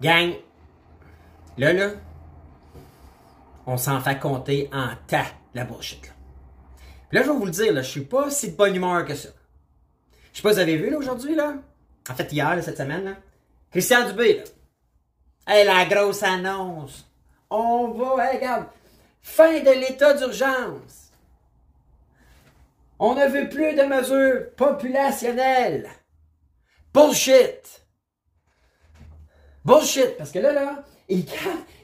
Gang, là, là, on s'en fait compter en tas, la bullshit, là. Puis là, je vais vous le dire, là, je suis pas si de bonne humeur que ça. Je sais pas vous avez vu, là, aujourd'hui, là. En fait, hier, là, cette semaine, là. Christian Dubé, là. Hey, la grosse annonce. On va, hey, regarde. Fin de l'état d'urgence. On ne veut plus de mesures populationnelles. Bullshit. Bullshit. Parce que là, là, il,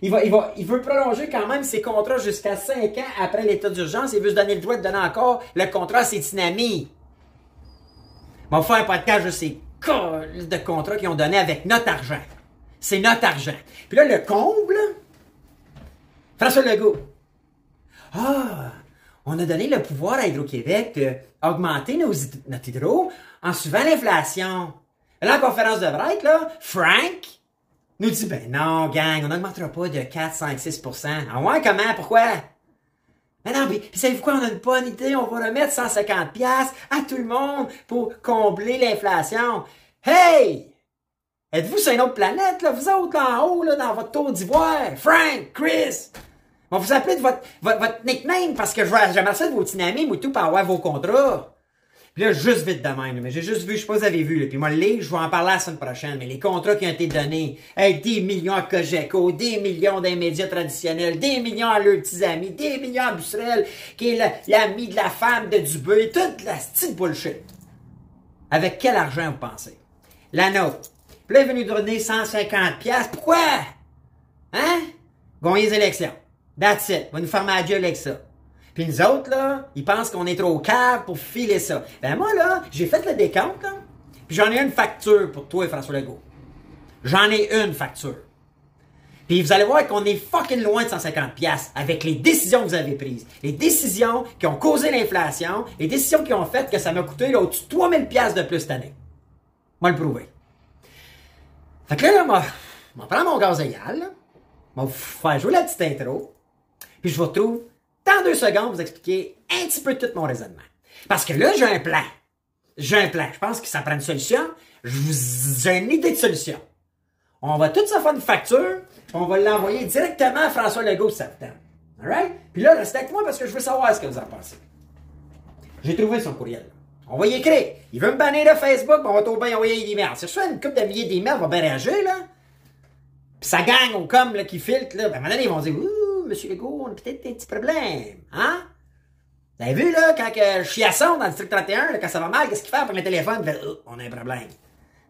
il, va, il, va, il veut prolonger quand même ses contrats jusqu'à 5 ans après l'état d'urgence. Il veut se donner le droit de donner encore le contrat à ses dynamis. On va faire un podcast de ces de contrats qu'ils ont donné avec notre argent. C'est notre argent. Puis là, le comble, François Legault. Ah, on a donné le pouvoir à Hydro-Québec d'augmenter notre hydro en suivant l'inflation. Là, la conférence de break, là, Frank nous dit, ben non, gang, on n'augmentera pas de 4, 5, 6% Ah ouais, comment? Pourquoi? Mais non, mais savez-vous quoi? On a une bonne idée. On va remettre 150 pièces à tout le monde pour combler l'inflation. Hey! Êtes-vous sur une autre planète, là? Vous autres, là, en haut, là, dans votre tour d'ivoire? Frank, Chris! On vous appeler de votre, votre, nickname parce que j'aimerais ça de vos dynamiques ou tout pour avoir vos contrats. Puis là, juste vite de même, mais j'ai juste vu, je sais pas si vous avez vu, là, puis moi, le je vais en parler la semaine prochaine, mais les contrats qui ont été donnés, hey, des millions à Cogeco, des millions des médias traditionnels, des millions à leurs petits amis, des millions à Busserel, qui est l'ami de la femme de Dubé, toute la style bullshit. Avec quel argent vous pensez? La nôtre. Puis là, il est venu donner 150 pièces. Pourquoi? Hein? Gagner les élections. That's it. Va nous faire ma avec ça. Puis nous autres, là, ils pensent qu'on est trop cave pour filer ça. Ben moi, là, j'ai fait le décompte, là. Puis j'en ai une facture pour toi, François Legault. J'en ai une facture. Puis vous allez voir qu'on est fucking loin de 150 pièces avec les décisions que vous avez prises. Les décisions qui ont causé l'inflation, les décisions qui ont fait que ça m'a coûté au-dessus de 3000 pièces de plus cette année. Moi le prouver. Fait que là, là, moi, je prends mon gaz égal, je vais faire jouer la petite intro, puis je vous retrouve dans deux secondes vous expliquer un petit peu tout mon raisonnement. Parce que là, j'ai un plan. J'ai un plan. Je pense que ça prend une solution. J'ai une idée de solution. On va tout ça faire une facture, on va l'envoyer directement à François Legault septembre. Alright? Puis là, restez avec moi parce que je veux savoir ce que vous en pensez. J'ai trouvé son courriel. On va y écrire. Il veut me bannir de Facebook, on va tout bien envoyer des emails. C'est soit une couple de milliers d'emails, on va bien réagir, là. Puis ça gagne au com là, qui filtre, là. Ben, maintenant, ils vont dire, ouh, monsieur Legault, on a peut-être un petit problème. Hein? Vous avez vu, là, quand que je suis à son dans le district 31, là, quand ça va mal, qu'est-ce qu'il fait avec le téléphone? Oh, on a un problème.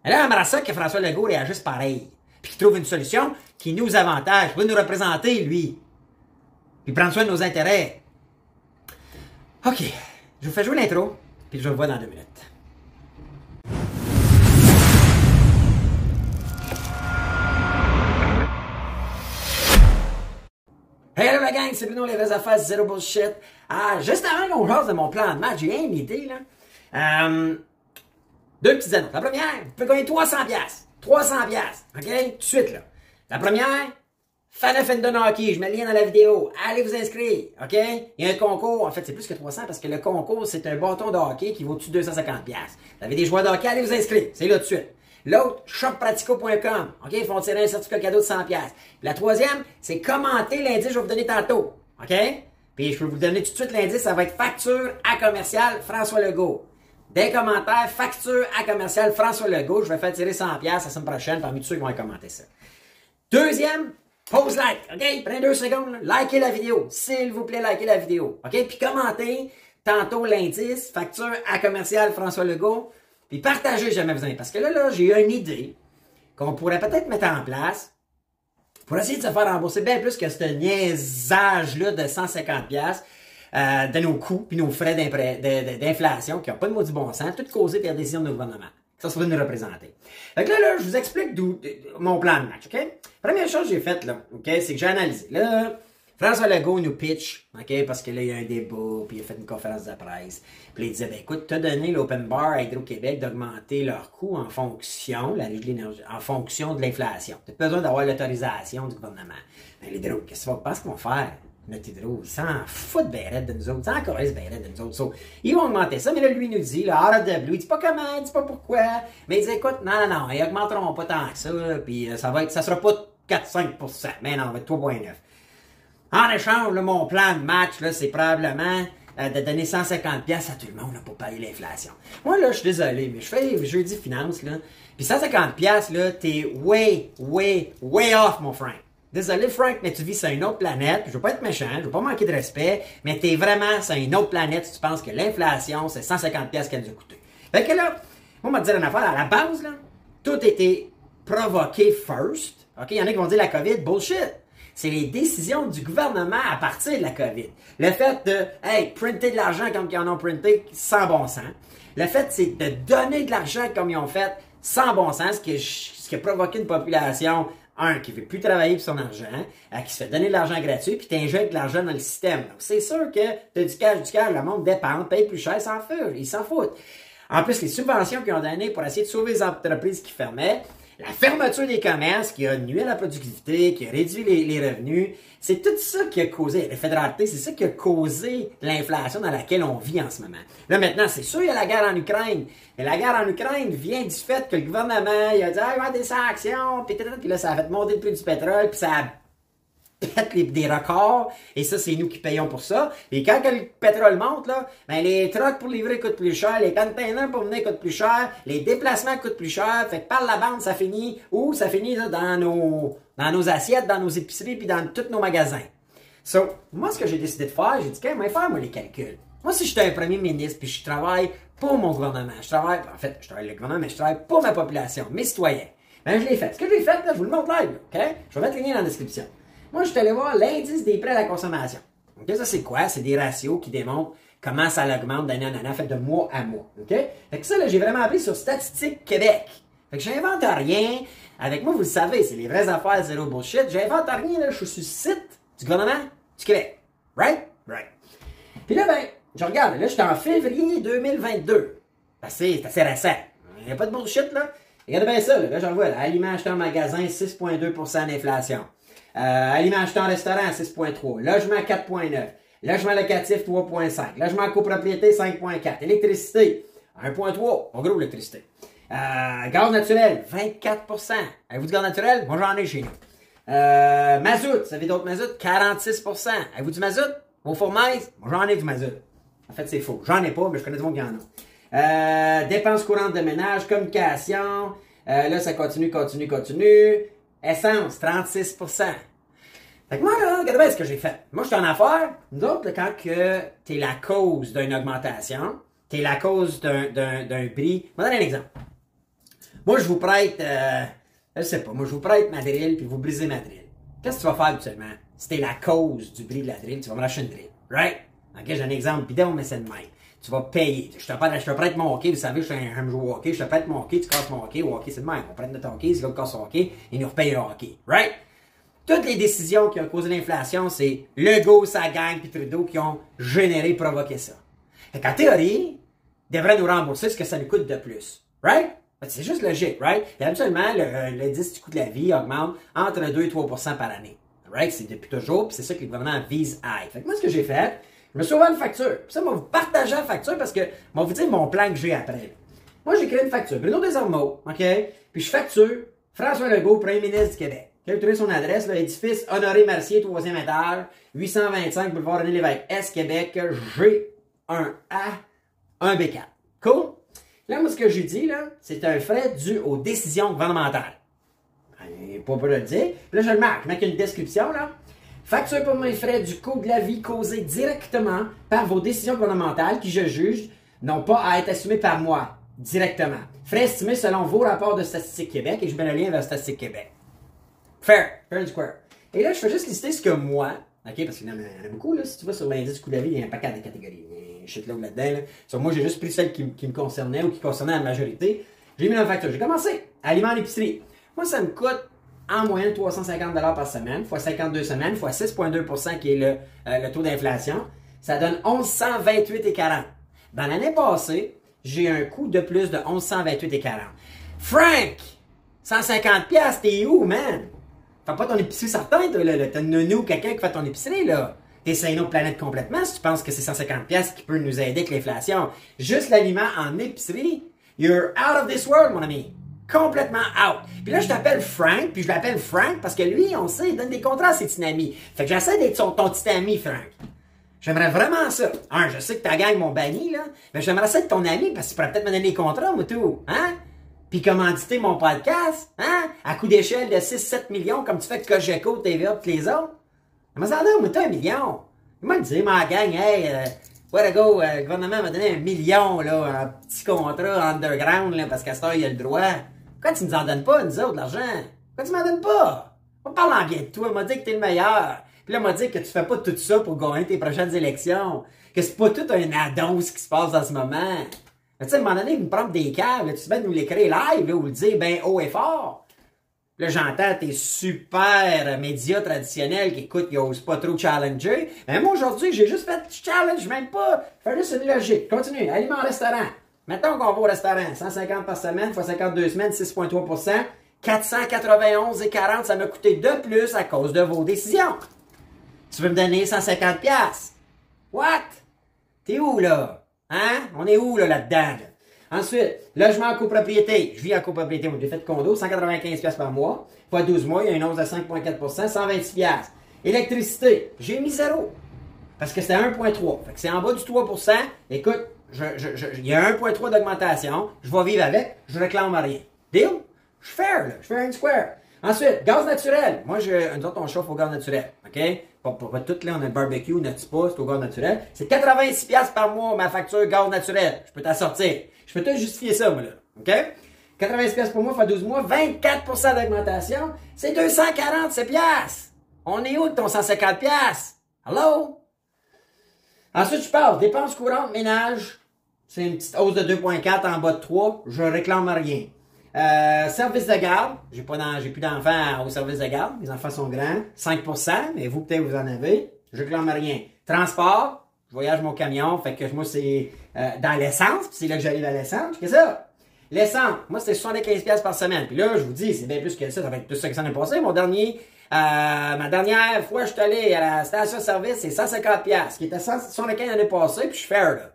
Et là, on ça que François Legault réagisse pareil. Puis qu'il trouve une solution qui nous avantage, va nous représenter, lui. Puis prendre soin de nos intérêts. OK. Je vous fais jouer l'intro. Puis je vous revois dans deux minutes. C'est Bruno Les Vraies Affaires, Zero Bullshit. Ah, juste avant qu'on jase de mon plan de match, j'ai une idée, là. Euh, deux petites annonces. La première, vous pouvez gagner 300 pièces. 300 pièces, OK? Tout de suite, là. La première, Fan of Fendon Hockey, je mets le lien dans la vidéo. Allez vous inscrire, OK? Il y a un concours. En fait, c'est plus que 300 parce que le concours, c'est un bâton de hockey qui vaut-tu 250 pièces. Vous avez des joueurs de hockey, allez vous inscrire. C'est là tout de suite. L'autre, shoppratico.com. OK? Ils font tirer un certificat cadeau de 100 pièces. La troisième, c'est commenter l'indice que je vais vous donner tantôt. OK? Puis je peux vous donner tout de suite l'indice, ça va être facture à commercial François Legault. Des commentaires, facture à commercial François Legault. Je vais faire tirer 100 pièces la semaine prochaine parmi tous ceux qui vont commenter ça. Deuxième, Pose like, OK? Prenez deux secondes, likez la vidéo. S'il vous plaît, likez la vidéo. OK? Puis commentez tantôt l'indice, facture à commercial François Legault. Puis partagez jamais vous avez. Parce que là, là, j'ai eu une idée qu'on pourrait peut-être mettre en place pour essayer de se faire rembourser bien plus que ce niaisage-là de 150$ euh, de nos coûts puis nos frais d'inflation qui n'ont pas de maudit bon sens, tout causé par la décision de nos gouvernement. Ça, va nous représenter. Fait que là, là, je vous explique d'où mon plan de match, OK? Première chose que j'ai faite, là, OK, c'est que j'ai analysé. Là, François Legault nous pitch, OK, parce que là, il y a un débat, puis il a fait une conférence de presse. Puis il disait, ben écoute, t'as donné l'open bar à Hydro-Québec d'augmenter leurs coûts en fonction, la de en fonction de l'inflation. T'as besoin d'avoir l'autorisation du gouvernement. Ben, l'Hydro, qu'est-ce que tu penses qu'ils vont faire? notre hydro, ils s'en foutent bien de nous autres, ils s'en de nous autres. Ils vont augmenter ça, mais là, lui, nous dit, là, out of the blue, il dit pas comment, il dit pas pourquoi, mais il dit, écoute, non, non, non, ils augmenteront pas tant que ça, puis euh, ça va être, ça sera pas 4-5%, mais non, ça va être 3,9%. En échange, mon plan de match, c'est probablement euh, de donner 150 pièces à tout le monde là, pour payer l'inflation. Moi, là, je suis désolé, mais je fais jeudi finance, là, puis 150 pièces là, t'es way, way, way off, mon Frank. Désolé, Frank, mais tu vis sur une autre planète. Je veux pas être méchant, je veux pas manquer de respect, mais t'es vraiment sur une autre planète si tu penses que l'inflation, c'est 150 pièces qu'elle nous a coûté. Fait que là, moi, on va dire une affaire, à la base, là, tout été provoqué first. OK? Il y en a qui vont dire la COVID, bullshit. C'est les décisions du gouvernement à partir de la COVID. Le fait de, hey, printer de l'argent comme ils en ont printé, sans bon sens. Le fait, c'est de donner de l'argent comme ils ont fait, sans bon sens, ce qui, ce qui a provoqué une population un, qui veut plus travailler pour son argent, euh, qui se fait donner de l'argent gratuit, puis tu injectes de l'argent dans le système. C'est sûr que tu as du cash, du cash, le monde dépend, paye plus cher, s'en fout, ils s'en foutent. En plus, les subventions qu'ils ont données pour essayer de sauver les entreprises qui fermaient, la fermeture des commerces qui a nuit à la productivité, qui a réduit les, revenus, c'est tout ça qui a causé, la fédéralité, c'est ça qui a causé l'inflation dans laquelle on vit en ce moment. Là maintenant, c'est sûr, il y a la guerre en Ukraine. Mais la guerre en Ukraine vient du fait que le gouvernement, il a dit, ah, il va y avoir des sanctions, puis là, ça a fait monter le prix du pétrole, puis ça a pète des records, et ça, c'est nous qui payons pour ça. Et quand le pétrole monte, là, ben, les trucks pour livrer coûtent plus cher, les containers pour venir coûtent plus cher, les déplacements coûtent plus cher, fait que par la bande, ça finit où? Ça finit là, dans, nos, dans nos assiettes, dans nos épiceries, puis dans tous nos magasins. So, moi, ce que j'ai décidé de faire, j'ai dit, quand même, faire, moi, les calculs. Moi, si j'étais un premier ministre, puis je travaille pour mon gouvernement, je travaille, en fait, je travaille le gouvernement, mais je travaille pour ma population, mes citoyens. Ben, je l'ai fait. Ce que j'ai fait, je vous le montre live, OK? Je vais mettre le lien dans la description. Moi, je suis allé voir l'indice des prêts à la consommation. Ça, c'est quoi? C'est des ratios qui démontrent comment ça augmente d'année en année, fait de mois à mois. OK? Fait que ça, là, j'ai vraiment appris sur Statistique Québec. Fait que j'invente rien. Avec moi, vous le savez, c'est les vraies affaires, zéro bullshit. J'invente rien, là, je suis sur le site du gouvernement du Québec. Right? Right. Puis là, ben, je regarde, là, je suis en février 2022. C'est assez récent. Il n'y a pas de bullshit, là. Regardez bien ça, là, là j'en vois, là, en magasin, 6,2% d'inflation. Euh, en restaurant, 6,3. Logement, 4,9. Logement locatif, 3,5. Logement copropriété, 5,4. Électricité, 1,3. En gros, l'électricité. Euh, gaz naturel, 24% Avez-vous du gaz naturel? Moi, j'en ai chez nous. Euh, mazout, ça fait d'autres mazout? 46% Avez-vous du mazout? Vos fourmaises? Moi, j'en ai du mazout. En fait, c'est faux. J'en ai pas, mais je connais du monde qui en. Euh, dépenses courantes de ménage, communication. Euh, là, ça continue, continue, continue. Essence, 36% Fait que moi, là, regardez bien ce que j'ai fait. Moi, je suis en affaires. Nous quand que t'es la cause d'une augmentation, t'es la cause d'un prix. Je vais donner un exemple. Moi, je vous prête, euh, je sais pas, moi, je vous prête ma drill, puis vous brisez ma drill. Qu'est-ce que tu vas faire absolument? Si t'es la cause du prix de la drill, tu vas me lâcher une drill. Right? Ok, j'ai un exemple bidon, mais c'est de même. Tu vas payer. Je te, prête, je mon hockey, vous savez, je suis un, joueur hockey, je te prête mon hockey, tu casses mon hockey, hockey, c'est de même. On prête notre hockey, si l'autre casse son hockey, il nous repaye le hockey. Right? Toutes les décisions qui ont causé l'inflation, c'est Legault, sa gang, puis Trudeau qui ont généré, provoqué ça. Fait qu'en théorie, ils devraient nous rembourser ce que ça nous coûte de plus. Right? C'est juste logique, right? Et habituellement, l'indice du coût de la vie augmente entre 2 et 3% par année. Right? C'est depuis toujours, puis c'est ça que le gouvernement vise à. Fait que moi, ce que j'ai fait, je me suis ouvert une facture. Puis ça, je vais vous partager la facture parce que je vais vous dire mon plan que j'ai après. Moi, j'ai créé une facture. Bruno Desormeaux, OK? Puis je facture François Legault, premier ministre du Québec. Vous trouvez son adresse, l'édifice Honoré Mercier, troisième étage, 825 boulevard René Lévesque, S, Québec, G1A, 1B4. Cool? Là, moi, ce que j'ai dit, là, c'est un frais dû aux décisions gouvernementales. Ben, pas pour le dire. Puis là, je le marque. Je mets une description, là. Facture pour mes frais du coût de la vie causé directement par vos décisions gouvernementales qui, je juge, n'ont pas à être assumées par moi directement. Frais estimés selon vos rapports de Statistique Québec et je mets le lien vers Statistique Québec. Fair, fair and square. Et là, je fais juste lister ce que moi, ok, parce qu'il y en a beaucoup, là, si tu vois sur l'indice coût de la vie, il y a un paquet de catégories. Il y a là-dedans. Là. moi, j'ai juste pris celles qui, me concernaient ou qui concernaient la majorité. J'ai mis dans la facture. J'ai commencé. Aliments d'épicerie. Moi, ça me coûte en moyenne 350 par semaine, fois 52 semaines, fois 6,2% qui est le, euh, le taux d'inflation. Ça donne 1128,40. Dans l'année passée, j'ai un coût de plus de 1128,40. Frank! 150 pièces, t'es où, man? Fais pas ton épicerie certain, toi, là. T'as nounou quelqu'un qui fait ton épicerie, là. t'essayes une autre planète complètement si tu penses que c'est 150 pièces qui peut nous aider avec l'inflation. Juste l'aliment en épicerie, you're out of this world, mon ami. Complètement out. Puis là, je t'appelle Frank, puis je l'appelle Frank parce que lui, on sait, il donne des contrats à ses petits amis. Fait que j'essaie d'être son, ton petit ami, Frank. J'aimerais vraiment ça. Un, je sais que ta gang m'ont banni, là, mais j'aimerais ça être ton ami parce que tu pourrais peut-être me donner des contrats, moi, tout. Hein? Puis commanditer mon podcast, hein? À coup d'échelle de 6-7 millions, comme tu fais avec Cogeco, TVA, et les autres. Mais ça donne, moi, un million. Me dire, ma gang, hey, euh, Where to go, euh, le gouvernement m'a donné un million, là, un petit contrat underground, là, parce qu'à ce il y a le droit. Pourquoi tu nous en donnes pas, nous autres, l'argent? Pourquoi tu m'en donnes pas? On parle en bien de toi, on m'a dit que t'es le meilleur. Puis là, on m'a dit que tu fais pas tout ça pour gagner tes prochaines élections. Que c'est pas tout un addon ce qui se passe en ce moment. Tu sais, à un moment donné, me prendre des câbles, tu vas nous l'écrire live, là, ou le dire ben haut et fort. Là, j'entends tes super médias traditionnels qui, écoute, ils osent pas trop challenger. Mais moi, aujourd'hui, j'ai juste fait challenge, même pas. Fais juste une logique. Continue. Aliment restaurant. Mettons qu'on va au restaurant. 150 par semaine, fois 52 semaines, 6,3 491 et 40, ça m'a coûté de plus à cause de vos décisions. Tu veux me donner 150 pièces What? T'es où, là? Hein? On est où, là, là-dedans? Ensuite, logement en copropriété. Je vis en copropriété. Moi, j'ai fait de condo, 195 pièces par mois. Fois 12 mois, il y a une hausse de 5,4% 126 pièces. Électricité, j'ai mis zéro. Parce que c'était 1,3. Fait que c'est en bas du 3% Écoute, il y a 1,3 d'augmentation. Je vais vivre avec. Je réclame rien. Deal? Je suis fair, là. Je fais un square. Ensuite, gaz naturel. Moi, je, nous autres, on chauffe au gaz naturel. OK? Pour, pour, tout, là, on a le barbecue, notre spa, c'est au gaz naturel. C'est 86 pièces par mois, ma facture gaz naturel. Je peux t'en sortir. Je peux te justifier ça, moi, là. OK? 80 pièces pour moi, fois 12 mois, 24% d'augmentation. C'est 247 pièces. On est où de ton 150 pièces? Hello? Ensuite, je parle dépenses courantes, ménage. C'est une petite hausse de 2,4 en bas de 3. Je réclame rien. Euh, service de garde. J'ai pas j'ai plus d'enfants au service de garde. Les enfants sont grands. 5% mais vous, peut-être, vous en avez. Je réclame rien. Transport je voyage mon camion, fait que moi, c'est euh, dans l'essence, c'est là que j'arrive à l'essence. Qu'est-ce que ça? L'essence, moi, c'était 75$ par semaine. Puis là, je vous dis, c'est bien plus que ça, ça va être plus que ça l'année passé. Mon dernier, euh, ma dernière fois, je suis allé à la station-service, c'est 150$, qui était 75 l'année passée, puis je suis fair, là.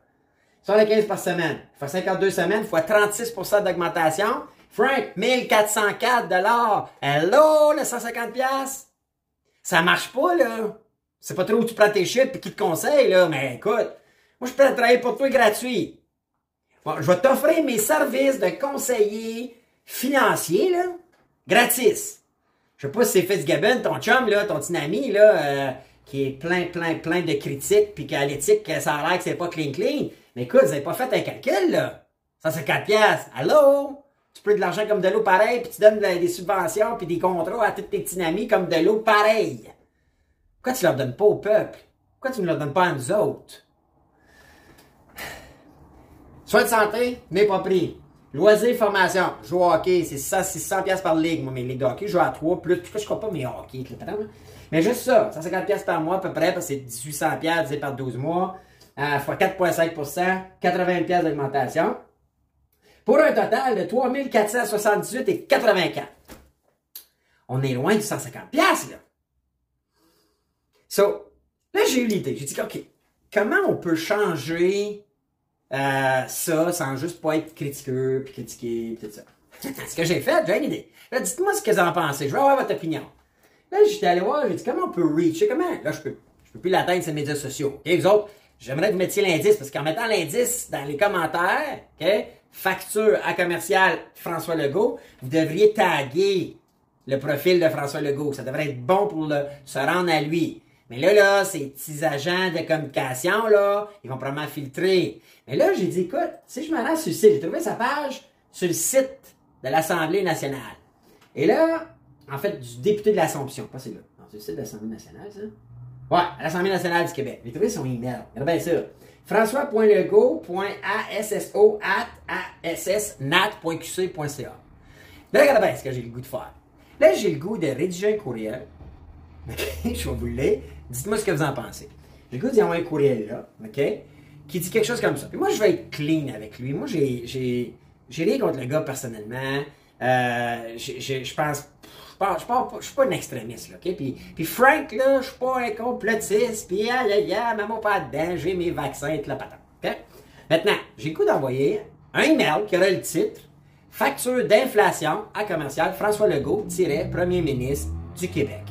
75 par semaine. Fait 52 semaines, fois 36% d'augmentation. Frank, 1404 Hello, le 150$? Ça marche pas, là. C'est pas trop où tu prends tes shit et qui te conseille, là, mais écoute, moi, je peux travailler pour toi gratuit. Bon, je vais t'offrir mes services de conseiller financier, là, gratis. Je sais pas si c'est Fitzgibbon, ton chum, là, ton petit ami, là, euh, qui est plein, plein, plein de critiques, puis qu'à l'éthique, ça a l'air que c'est pas clean clean. Écoute, vous avez pas fait un calcul, là. Ça, c'est 4 piastres. Allô? Tu prends de l'argent comme de l'eau pareil, puis tu donnes des subventions, puis des contrats à tous tes petits amis comme de l'eau pareil. Pourquoi tu ne leur donnes pas au peuple? Pourquoi tu ne leur donnes pas à nous autres? Soins de santé, n'est pas pris. Loisirs, formation. Je joue au hockey, c'est 600 pièces par ligue, moi, mes ligues de hockey. Je joue à 3 plus. Puis je crois pas mes hockey, Mais juste ça, 150 pièces par mois à peu près, parce que c'est 1800 pièces par 12 mois, fois 4,5% 80 pièces d'augmentation. Pour un total de 3478 et 84. On est loin du 150 pièces là. So, là, j'ai eu l'idée. J'ai dit, OK, comment on peut changer euh, ça sans juste pas être critiqueux, puis critiquer, puis tout ça? ce que j'ai fait, j'ai une idée. Là, dites-moi ce que vous en pensez. Je veux avoir votre opinion. Là, j'étais allé voir, j'ai dit, comment on peut reacher? Comment? Là, je peux, je peux plus l'atteindre les médias sociaux. Et vous autres, j'aimerais que vous mettiez l'indice, parce qu'en mettant l'indice dans les commentaires, OK, facture à commercial François Legault, vous devriez taguer le profil de François Legault. Ça devrait être bon pour se rendre à lui. Mais là, là, ces petits agents de communication, là, ils vont probablement filtrer. Mais là, j'ai dit, écoute, si je me rends sur le site, j'ai trouvé sa page sur le site de l'Assemblée nationale. Et là, en fait, du député de l'Assomption, pas c'est là. C'est le site de l'Assemblée nationale, ça? Ouais, l'Assemblée nationale du Québec. J'ai trouvé son email. Regardez bien ça. François.legault.asso nat.qc.ca. Là, regardez bien ce que j'ai le goût de faire. Là, j'ai le goût de rédiger un courriel. je vais vous le. Dites-moi ce que vous en pensez. J'ai le goût d'y un courriel là, OK? Qui dit quelque chose comme ça. Puis moi, je vais être clean avec lui. Moi, j'ai, j'ai, rien contre le gars personnellement. Euh, je pense. Je, je suis pas un extrémiste, là, OK? Puis, Frank, là, je suis pas un complotiste, puis aïe, aïe, aïe, maman pas dedans, j'ai mes vaccins et la patate, OK? Maintenant, j'ai le d'envoyer un email qui aurait le titre Facture d'inflation à commercial François Legault, Premier ministre du Québec.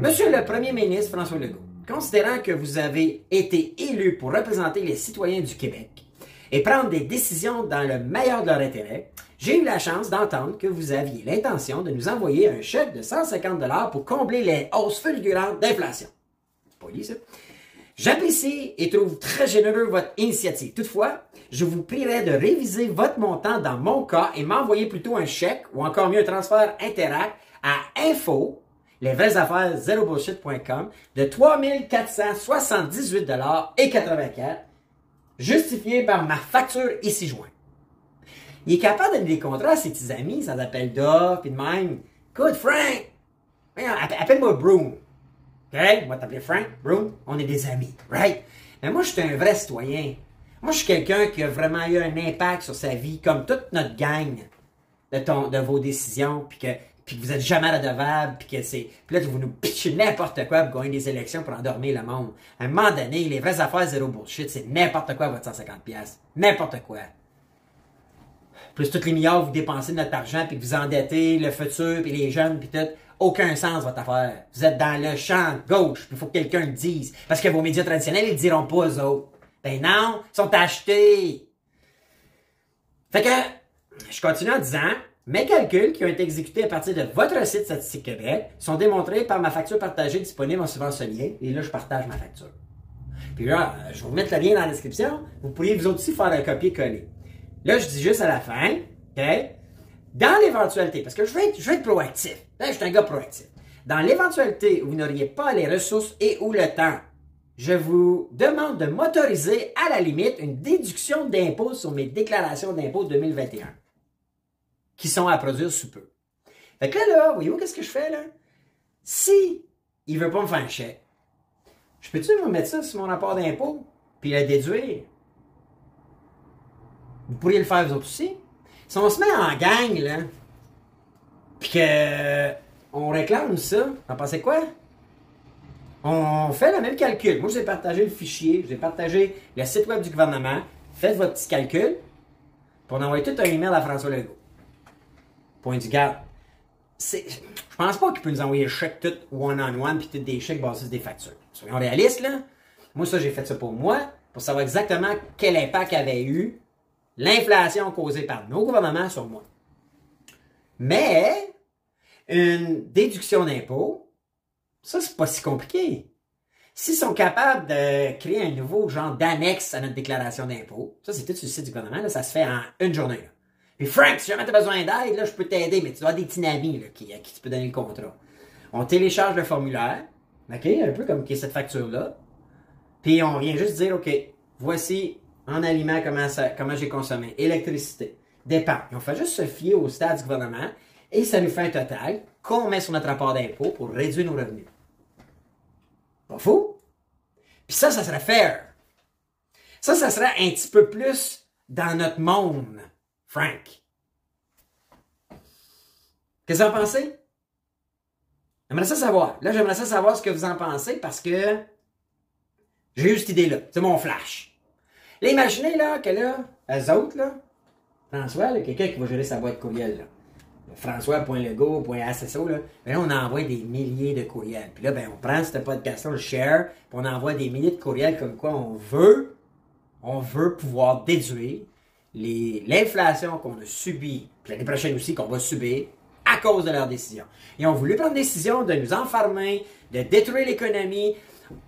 Monsieur le Premier ministre François Legault, considérant que vous avez été élu pour représenter les citoyens du Québec et prendre des décisions dans le meilleur de leur intérêt, j'ai eu la chance d'entendre que vous aviez l'intention de nous envoyer un chèque de 150 pour combler les hausses fulgurantes d'inflation. Pas ça. J'apprécie et trouve très généreux votre initiative. Toutefois, je vous prierai de réviser votre montant dans mon cas et m'envoyer plutôt un chèque ou encore mieux un transfert Interact à info les vraies affaires de 3478 et 84 justifié par ma facture ici jointe. Il est capable de donner des contrats à ses petits amis, sans appel d'offres, puis de même. Good Frank! Appelle-moi Broom. OK? Moi, t'appeler Frank, Broom, on est des amis, right? Mais moi, je suis un vrai citoyen. Moi, je suis quelqu'un qui a vraiment eu un impact sur sa vie, comme toute notre gang de, ton, de vos décisions, puis que, puis que vous êtes jamais redevable, puis que c'est... Puis là, vous nous pitchez n'importe quoi pour gagner des élections pour endormir le monde. À un moment donné, les vraies affaires zéro bullshit, c'est n'importe quoi votre 150$. N'importe quoi. Plus toutes les milliards que vous dépensez de notre argent, puis que vous endettez le futur, puis les jeunes, puis tout. Aucun sens, votre affaire. Vous êtes dans le champ gauche, il faut que quelqu'un le dise. Parce que vos médias traditionnels, ils le diront pas aux autres. Ben non, ils sont achetés. Fait que, je continue en disant, mes calculs qui ont été exécutés à partir de votre site Statistique Québec sont démontrés par ma facture partagée disponible en suivant ce lien. Et là, je partage ma facture. Puis là, je vais vous mettre le lien dans la description. Vous pourriez vous aussi faire un copier-coller. Là, je dis juste à la fin? Dans l'éventualité, parce que je vais être, proactif. Je suis un gars proactif. Dans l'éventualité où vous n'auriez pas les ressources et ou le temps je vous demande de m'autoriser à la limite une déduction d'impôt sur mes déclarations d'impôt 2021 qui sont à produire sous peu. Fait que là, là voyez-vous qu'est-ce que je fais là? Si il veut pas me faire un chèque, je peux-tu vous mettre ça sur mon rapport d'impôt puis le déduire? Vous pourriez le faire vous aussi. Si on se met en gang, là, puis que on réclame ça, en pensez quoi? On fait le même calcul. Moi, j'ai partagé le fichier, j'ai partagé le site web du gouvernement. Faites votre petit calcul. Puis on envoie tout un email à François Legault. Point du garde. Je pense pas qu'il peut nous envoyer un chèque tout one-on-one puis tout des chèques basés des factures. Soyons réalistes, là. Moi, ça, j'ai fait ça pour moi, pour savoir exactement quel impact avait eu l'inflation causée par nos gouvernements sur moi. Mais, une déduction d'impôt, ça, c'est pas si compliqué. S'ils sont capables de créer un nouveau genre d'annexe à notre déclaration d'impôt, ça, c'est tout sur le site du gouvernement, ça se fait en une journée. Là. Puis Frank, si jamais tu as besoin d'aide, là, je peux t'aider, mais tu dois des petits amis qui, à qui tu peux donner le contrat. On télécharge le formulaire, OK, un peu comme cette facture-là. Puis on vient juste dire, OK, voici en aliment comment, j'ai consommé, électricité, dépenses. on fait juste se fier au stade du gouvernement et ça nous fait un total qu'on met sur notre rapport d'impôt pour réduire nos revenus. Pas fou? Puis ça, ça serait fair. Ça, ça serait un petit peu plus dans notre monde, Frank. Qu'est-ce que vous en pensez? J'aimerais ça savoir. Là, j'aimerais ça savoir ce que vous en pensez parce que j'ai eu cette idée-là. C'est mon flash. Là, imaginez là, que là, eux autres, là, François, quelqu'un qui va gérer sa boîte courriel, là. François.legault.asso, là, ben là, on envoie des milliers de courriels. Puis là, ben, on prend ce podcast on le share, puis on envoie des milliers de courriels comme quoi on veut, on veut pouvoir déduire l'inflation qu'on a subie, puis l'année prochaine aussi qu'on va subir, à cause de leurs décisions. Ils ont voulu prendre décision de nous enfermer, de détruire l'économie.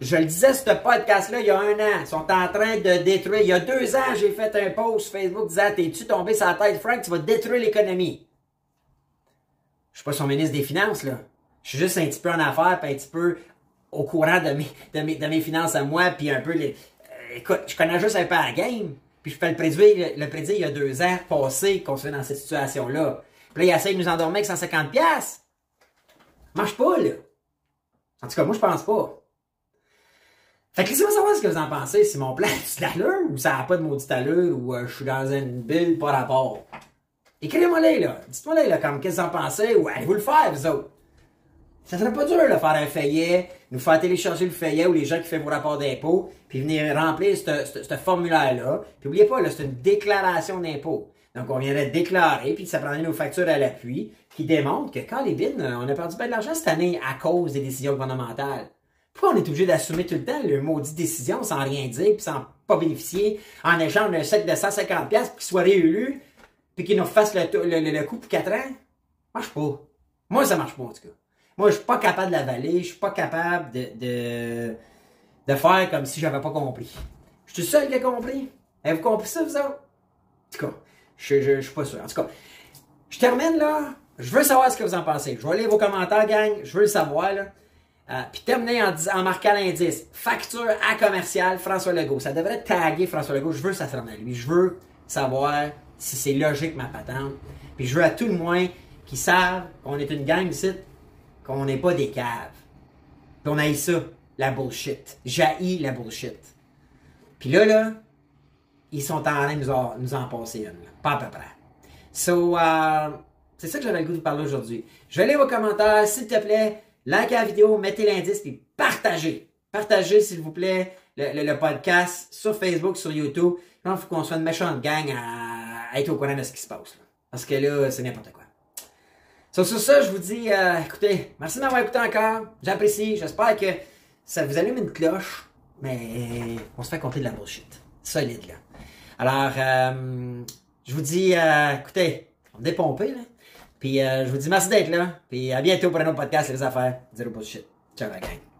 Je le disais, ce podcast-là, il y a un an, ils sont en train de détruire. Il y a deux ans, j'ai fait un post Facebook disant T'es-tu tombé sur la tête, Frank, tu vas détruire l'économie. Je suis pas son ministre des Finances, là. Je suis juste un petit peu en affaires, puis un petit peu au courant de mes, de mes, finances à moi, puis un peu les. Euh, écoute, je connais juste un peu la game, puis je peux le prédire, le, prédire il y a deux ans passé qu'on se fait dans cette situation-là. Puis là, il essaie de nous endormir avec 150 pièces. Marche pas, là. En tout cas, moi, je pense pas. Fait que laissez-moi savoir ce que vous en pensez. Si mon plan a l'allure ou ça n'a pas de maudite allure ou euh, je suis dans une bulle par rapport? Écrivez-moi les, là. Dites-moi les, là, comme qu'est-ce que vous en pensez, ou allez-vous le faire, vous autres? Ça serait pas dur de faire un feuillet, nous faire télécharger le feuillet ou les gens qui font vos rapports d'impôt, puis venir remplir ce formulaire-là. Puis oubliez pas, là, c'est une déclaration d'impôt. Donc, on viendrait déclarer, puis ça prendrait nos factures à l'appui, qui démontrent que quand les BIN, on a perdu pas de l'argent cette année à cause des décisions gouvernementales. Pourquoi on est obligé d'assumer tout le temps le maudit décision sans rien dire, puis sans pas bénéficier, en échange d'un chèque de 150$ pour qu'il soit réélu, puis qu'il nous fasse le, le, coup pour 4 ans? Marche pas. Moi, ça marche pas, en tout cas. Moi, je suis pas capable de l'avaler, je suis pas capable de, de, de faire comme si j'avais pas compris. Je suis seul qui a compris. Avez-vous compris ça, vous autres? En tout cas, je, je, je suis pas sûr. En tout cas, je termine là. Je veux savoir ce que vous en pensez. Je vais lire vos commentaires, gang. Je veux le savoir, là. Euh, puis terminer en, marquant l'indice facture à commercial François Legault. Ça devrait taguer François Legault. Je veux ça à lui. Je veux savoir si c'est logique ma patente. Puis je veux à tout le moins qu'ils savent qu'on est une gang ici qu'on n'est pas des caves. Puis on ça, la bullshit. Jaillit la bullshit. Puis là, là, ils sont en train de nous en, passer une. Pas à peu près. So, euh, c'est ça que j'avais le goût de parler aujourd'hui. Je vais lire vos commentaires. S'il te plaît, likez la vidéo, mettez l'indice, puis partagez. Partagez, s'il vous plaît, le, podcast sur Facebook, sur YouTube. Il faut qu'on soit une méchante gang à, être au courant de ce qui se passe. Parce que là, c'est n'importe quoi. Sur, ça, je vous dis, euh, écoutez, merci de m'avoir écouté encore. J'apprécie. J'espère que ça vous allume une cloche. Mais on se fait compter de la bullshit. Solide, là. Alors, euh, je vous dis, euh, écoutez, on est dépompé, là. Puis je vous dis merci d'être là. Puis à bientôt pour un autre podcast, les affaires. Zero bullshit. Ciao, la gang.